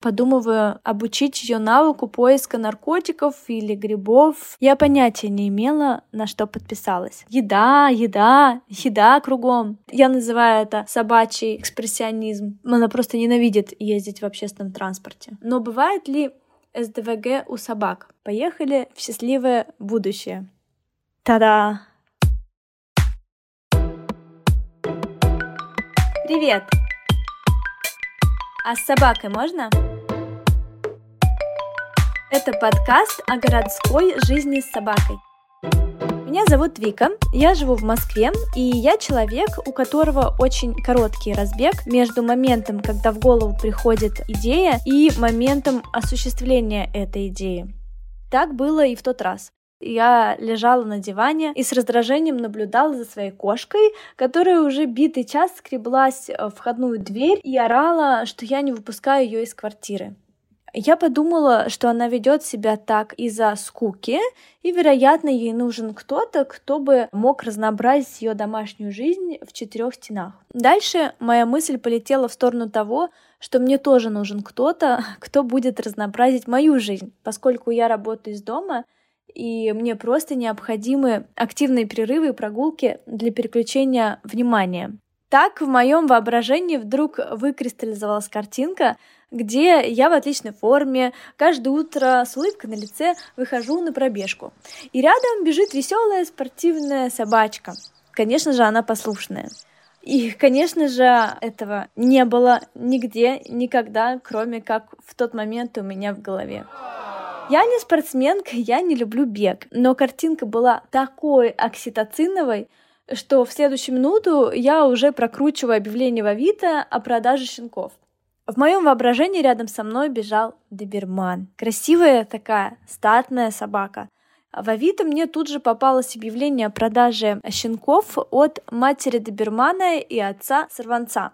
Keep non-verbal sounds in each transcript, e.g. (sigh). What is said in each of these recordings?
Подумываю обучить ее навыку поиска наркотиков или грибов. Я понятия не имела, на что подписалась. Еда, еда, еда кругом. Я называю это собачий экспрессионизм. Она просто ненавидит ездить в общественном транспорте. Но бывает ли СДВГ у собак? Поехали в счастливое будущее. Та-да! Привет! А с собакой можно? Это подкаст о городской жизни с собакой. Меня зовут Вика, я живу в Москве, и я человек, у которого очень короткий разбег между моментом, когда в голову приходит идея, и моментом осуществления этой идеи. Так было и в тот раз. Я лежала на диване и с раздражением наблюдала за своей кошкой, которая уже битый час скреблась в входную дверь и орала, что я не выпускаю ее из квартиры. Я подумала, что она ведет себя так из-за скуки, и, вероятно, ей нужен кто-то, кто бы мог разнообразить ее домашнюю жизнь в четырех стенах. Дальше моя мысль полетела в сторону того, что мне тоже нужен кто-то, кто будет разнообразить мою жизнь, поскольку я работаю из дома, и мне просто необходимы активные перерывы и прогулки для переключения внимания. Так в моем воображении вдруг выкристаллизовалась картинка, где я в отличной форме, каждое утро с улыбкой на лице выхожу на пробежку. И рядом бежит веселая спортивная собачка. Конечно же, она послушная. И, конечно же, этого не было нигде, никогда, кроме как в тот момент у меня в голове. Я не спортсменка, я не люблю бег, но картинка была такой окситоциновой, что в следующую минуту я уже прокручиваю объявление в Авито о продаже щенков. В моем воображении рядом со мной бежал доберман. Красивая такая, статная собака. В Авито мне тут же попалось объявление о продаже щенков от матери добермана и отца сорванца.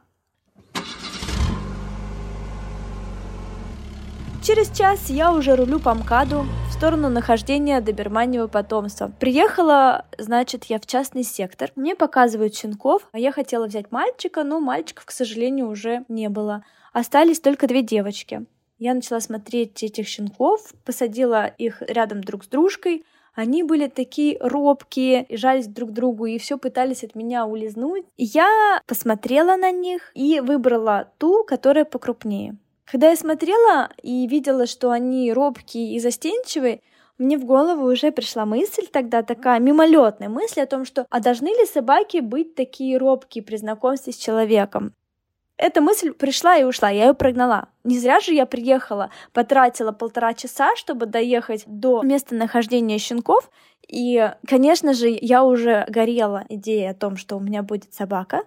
Через час я уже рулю по МКАДу в сторону нахождения доберманнего потомства. Приехала, значит, я в частный сектор. Мне показывают щенков. а Я хотела взять мальчика, но мальчиков, к сожалению, уже не было. Остались только две девочки. Я начала смотреть этих щенков, посадила их рядом друг с дружкой. Они были такие робкие, и жались друг к другу, и все пытались от меня улизнуть. Я посмотрела на них и выбрала ту, которая покрупнее. Когда я смотрела и видела, что они робкие и застенчивые, мне в голову уже пришла мысль тогда такая мимолетная мысль о том, что а должны ли собаки быть такие робкие при знакомстве с человеком? Эта мысль пришла и ушла, я ее прогнала. Не зря же я приехала, потратила полтора часа, чтобы доехать до места нахождения щенков. И, конечно же, я уже горела идеей о том, что у меня будет собака.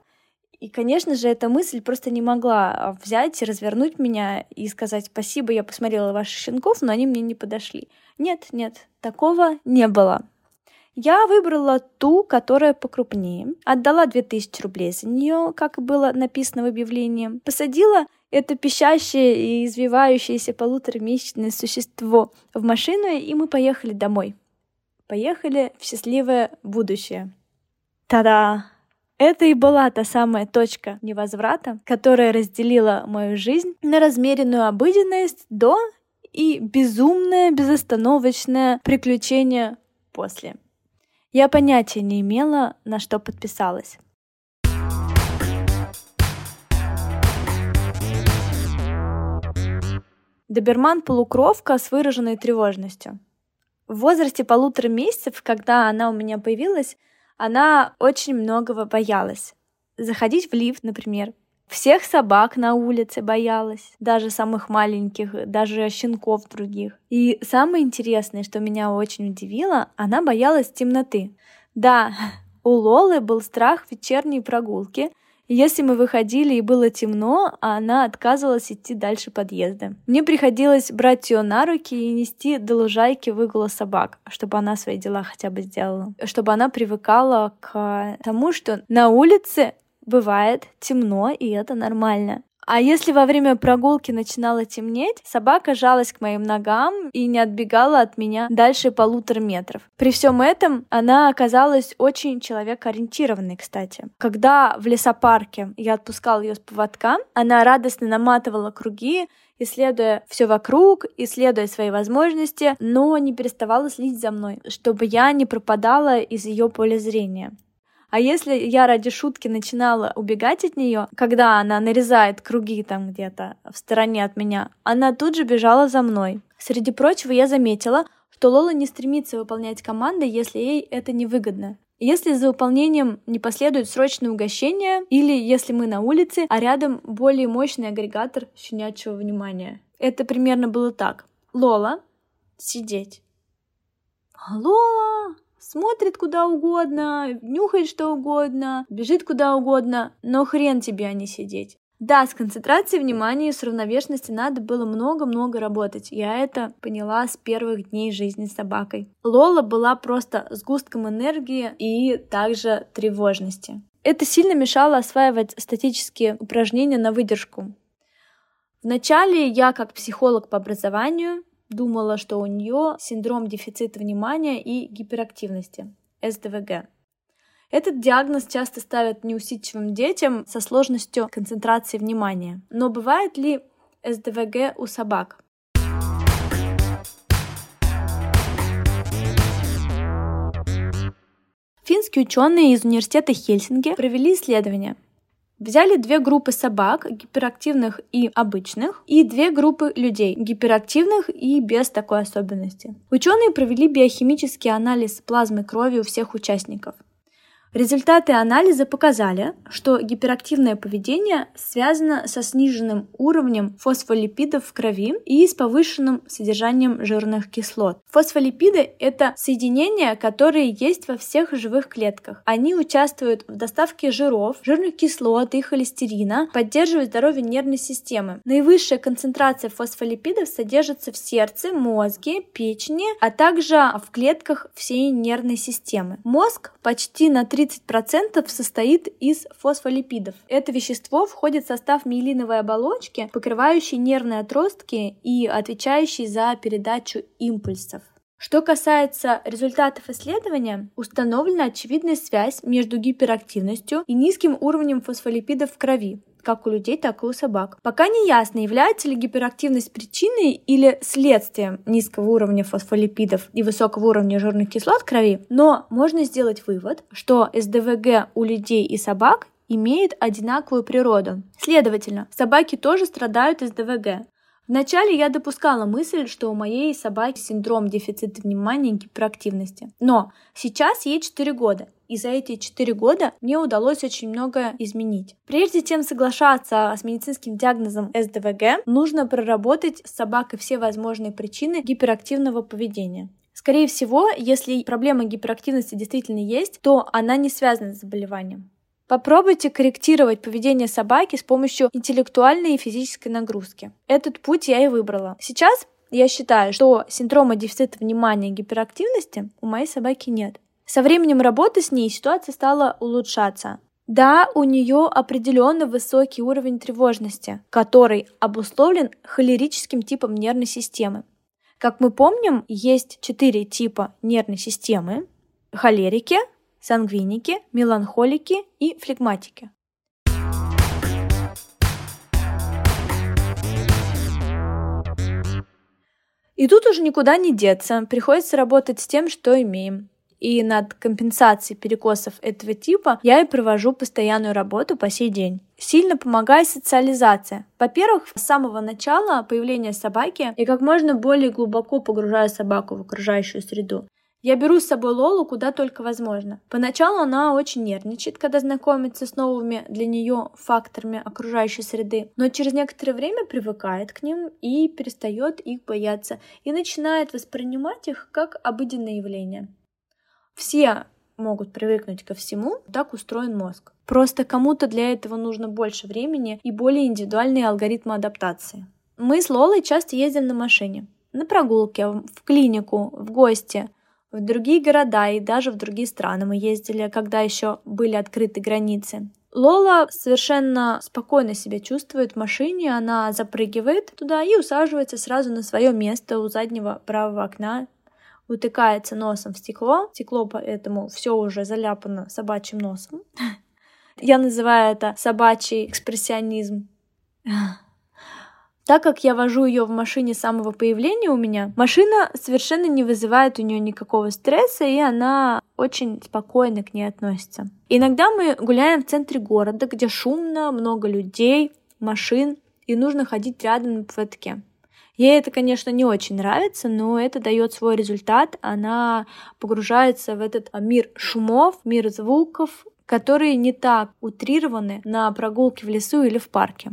И, конечно же, эта мысль просто не могла а, взять и развернуть меня и сказать спасибо, я посмотрела ваших щенков, но они мне не подошли. Нет, нет, такого не было. Я выбрала ту, которая покрупнее, отдала 2000 рублей за нее, как было написано в объявлении, посадила это пищащее и извивающееся полуторамесячное существо в машину, и мы поехали домой. Поехали в счастливое будущее. Та-да! Это и была та самая точка невозврата, которая разделила мою жизнь на размеренную обыденность до и безумное, безостановочное приключение после. Я понятия не имела, на что подписалась. Доберман-полукровка с выраженной тревожностью. В возрасте полутора месяцев, когда она у меня появилась, она очень многого боялась. Заходить в лифт, например. Всех собак на улице боялась, даже самых маленьких, даже щенков других. И самое интересное, что меня очень удивило, она боялась темноты. Да, у Лолы был страх вечерней прогулки, если мы выходили и было темно, а она отказывалась идти дальше подъезда. Мне приходилось брать ее на руки и нести до лужайки выгула собак, чтобы она свои дела хотя бы сделала. Чтобы она привыкала к тому, что на улице бывает темно, и это нормально. А если во время прогулки начинало темнеть, собака жалась к моим ногам и не отбегала от меня дальше полутора метров. При всем этом она оказалась очень человекоориентированной, кстати. Когда в лесопарке я отпускала ее с поводка, она радостно наматывала круги исследуя все вокруг, исследуя свои возможности, но не переставала следить за мной, чтобы я не пропадала из ее поля зрения. А если я ради шутки начинала убегать от нее, когда она нарезает круги там где-то в стороне от меня, она тут же бежала за мной. Среди прочего, я заметила, что Лола не стремится выполнять команды, если ей это невыгодно. Если за выполнением не последует срочное угощение, или если мы на улице, а рядом более мощный агрегатор щенячьего внимания. Это примерно было так. Лола, сидеть. Лола, смотрит куда угодно, нюхает что угодно, бежит куда угодно, но хрен тебе, а не сидеть. Да, с концентрацией внимания и с равновешенностью надо было много-много работать. Я это поняла с первых дней жизни с собакой. Лола была просто сгустком энергии и также тревожности. Это сильно мешало осваивать статические упражнения на выдержку. Вначале я, как психолог по образованию, думала, что у нее синдром дефицита внимания и гиперактивности, СДВГ. Этот диагноз часто ставят неусидчивым детям со сложностью концентрации внимания. Но бывает ли СДВГ у собак? Финские ученые из университета Хельсинки провели исследование, Взяли две группы собак, гиперактивных и обычных, и две группы людей, гиперактивных и без такой особенности. Ученые провели биохимический анализ плазмы крови у всех участников. Результаты анализа показали, что гиперактивное поведение связано со сниженным уровнем фосфолипидов в крови и с повышенным содержанием жирных кислот. Фосфолипиды — это соединения, которые есть во всех живых клетках. Они участвуют в доставке жиров, жирных кислот и холестерина, поддерживают здоровье нервной системы. Наивысшая концентрация фосфолипидов содержится в сердце, мозге, печени, а также в клетках всей нервной системы. Мозг почти на 3 30% состоит из фосфолипидов. Это вещество входит в состав миелиновой оболочки, покрывающей нервные отростки и отвечающей за передачу импульсов. Что касается результатов исследования, установлена очевидная связь между гиперактивностью и низким уровнем фосфолипидов в крови, как у людей, так и у собак. Пока не ясно, является ли гиперактивность причиной или следствием низкого уровня фосфолипидов и высокого уровня жирных кислот крови, но можно сделать вывод, что СДВГ у людей и собак имеет одинаковую природу. Следовательно, собаки тоже страдают СДВГ. Вначале я допускала мысль, что у моей собаки синдром дефицита внимания и гиперактивности. Но сейчас ей 4 года, и за эти 4 года мне удалось очень многое изменить. Прежде чем соглашаться с медицинским диагнозом СДВГ, нужно проработать с собакой все возможные причины гиперактивного поведения. Скорее всего, если проблема гиперактивности действительно есть, то она не связана с заболеванием. Попробуйте корректировать поведение собаки с помощью интеллектуальной и физической нагрузки. Этот путь я и выбрала. Сейчас я считаю, что синдрома дефицита внимания и гиперактивности у моей собаки нет. Со временем работы с ней ситуация стала улучшаться. Да, у нее определенно высокий уровень тревожности, который обусловлен холерическим типом нервной системы. Как мы помним, есть четыре типа нервной системы. Холерики, сангвиники, меланхолики и флегматики. И тут уже никуда не деться, приходится работать с тем, что имеем. И над компенсацией перекосов этого типа я и провожу постоянную работу по сей день. Сильно помогает социализация. Во-первых, с самого начала появления собаки я как можно более глубоко погружаю собаку в окружающую среду. Я беру с собой Лолу куда только возможно. Поначалу она очень нервничает, когда знакомится с новыми для нее факторами окружающей среды, но через некоторое время привыкает к ним и перестает их бояться и начинает воспринимать их как обыденное явление. Все могут привыкнуть ко всему, так устроен мозг. Просто кому-то для этого нужно больше времени и более индивидуальные алгоритмы адаптации. Мы с Лолой часто ездим на машине. На прогулке, в клинику, в гости – в другие города и даже в другие страны мы ездили, когда еще были открыты границы. Лола совершенно спокойно себя чувствует в машине, она запрыгивает туда и усаживается сразу на свое место у заднего правого окна, утыкается носом в стекло. Стекло поэтому все уже заляпано собачьим носом. (laughs) Я называю это собачий экспрессионизм. (laughs) Так как я вожу ее в машине с самого появления у меня, машина совершенно не вызывает у нее никакого стресса, и она очень спокойно к ней относится. Иногда мы гуляем в центре города, где шумно, много людей, машин, и нужно ходить рядом на поводке. Ей это, конечно, не очень нравится, но это дает свой результат. Она погружается в этот мир шумов, мир звуков, которые не так утрированы на прогулке в лесу или в парке.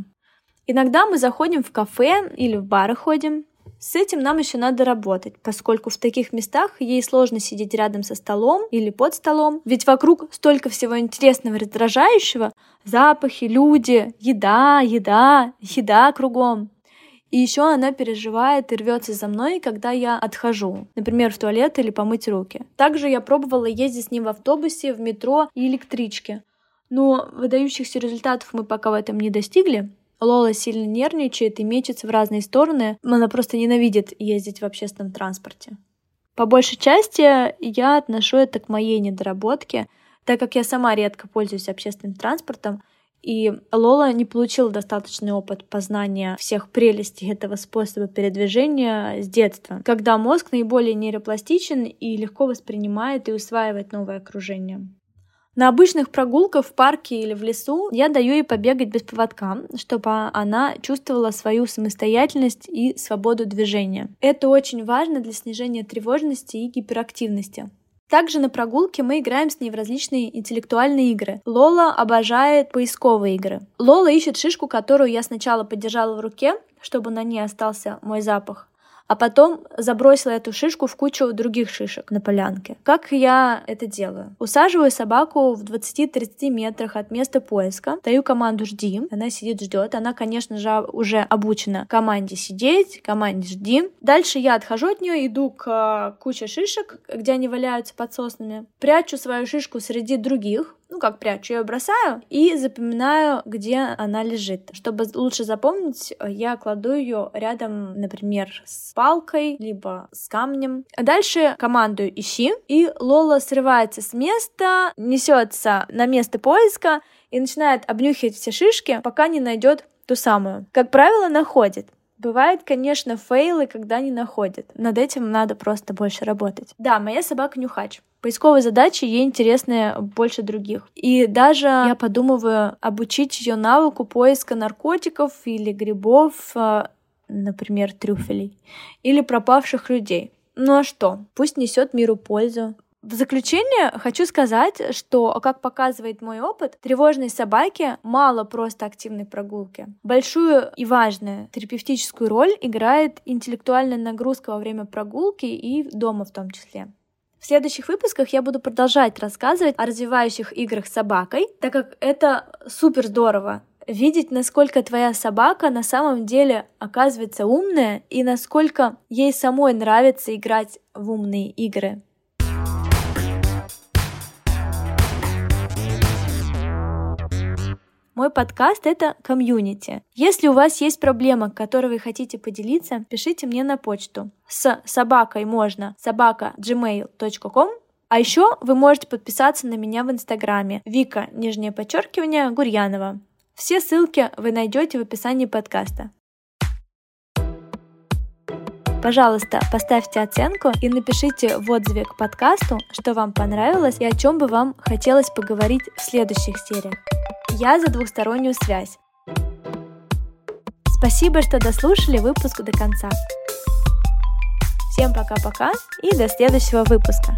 Иногда мы заходим в кафе или в бары ходим. С этим нам еще надо работать, поскольку в таких местах ей сложно сидеть рядом со столом или под столом, ведь вокруг столько всего интересного, раздражающего, запахи, люди, еда, еда, еда кругом. И еще она переживает и рвется за мной, когда я отхожу, например, в туалет или помыть руки. Также я пробовала ездить с ним в автобусе, в метро и электричке. Но выдающихся результатов мы пока в этом не достигли, Лола сильно нервничает и мечется в разные стороны. Она просто ненавидит ездить в общественном транспорте. По большей части я отношу это к моей недоработке, так как я сама редко пользуюсь общественным транспортом, и Лола не получила достаточный опыт познания всех прелестей этого способа передвижения с детства, когда мозг наиболее нейропластичен и легко воспринимает и усваивает новое окружение. На обычных прогулках в парке или в лесу я даю ей побегать без поводка, чтобы она чувствовала свою самостоятельность и свободу движения. Это очень важно для снижения тревожности и гиперактивности. Также на прогулке мы играем с ней в различные интеллектуальные игры. Лола обожает поисковые игры. Лола ищет шишку, которую я сначала подержала в руке, чтобы на ней остался мой запах а потом забросила эту шишку в кучу других шишек на полянке. Как я это делаю? Усаживаю собаку в 20-30 метрах от места поиска, даю команду «жди», она сидит, ждет, она, конечно же, уже обучена команде сидеть, команде «жди». Дальше я отхожу от нее, иду к а, куче шишек, где они валяются под соснами, прячу свою шишку среди других, ну как прячу, я ее бросаю и запоминаю, где она лежит. Чтобы лучше запомнить, я кладу ее рядом, например, с палкой, либо с камнем. Дальше командую ищи, и Лола срывается с места, несется на место поиска и начинает обнюхивать все шишки, пока не найдет ту самую. Как правило, находит. Бывает, конечно, фейлы, когда не находят. Над этим надо просто больше работать. Да, моя собака нюхач. Поисковые задачи ей интересны больше других. И даже я подумываю обучить ее навыку поиска наркотиков или грибов, э, например, трюфелей, или пропавших людей. Ну а что? Пусть несет миру пользу. В заключение хочу сказать, что, как показывает мой опыт, тревожной собаке мало просто активной прогулки. Большую и важную терапевтическую роль играет интеллектуальная нагрузка во время прогулки и дома в том числе. В следующих выпусках я буду продолжать рассказывать о развивающих играх с собакой, так как это супер здорово видеть, насколько твоя собака на самом деле оказывается умная и насколько ей самой нравится играть в умные игры. Мой подкаст — это комьюнити. Если у вас есть проблема, которой вы хотите поделиться, пишите мне на почту. С собакой можно собака gmail.com а еще вы можете подписаться на меня в инстаграме Вика, нижнее подчеркивание, Гурьянова. Все ссылки вы найдете в описании подкаста. Пожалуйста, поставьте оценку и напишите в отзыве к подкасту, что вам понравилось и о чем бы вам хотелось поговорить в следующих сериях. Я за двухстороннюю связь. Спасибо, что дослушали выпуск до конца. Всем пока-пока и до следующего выпуска.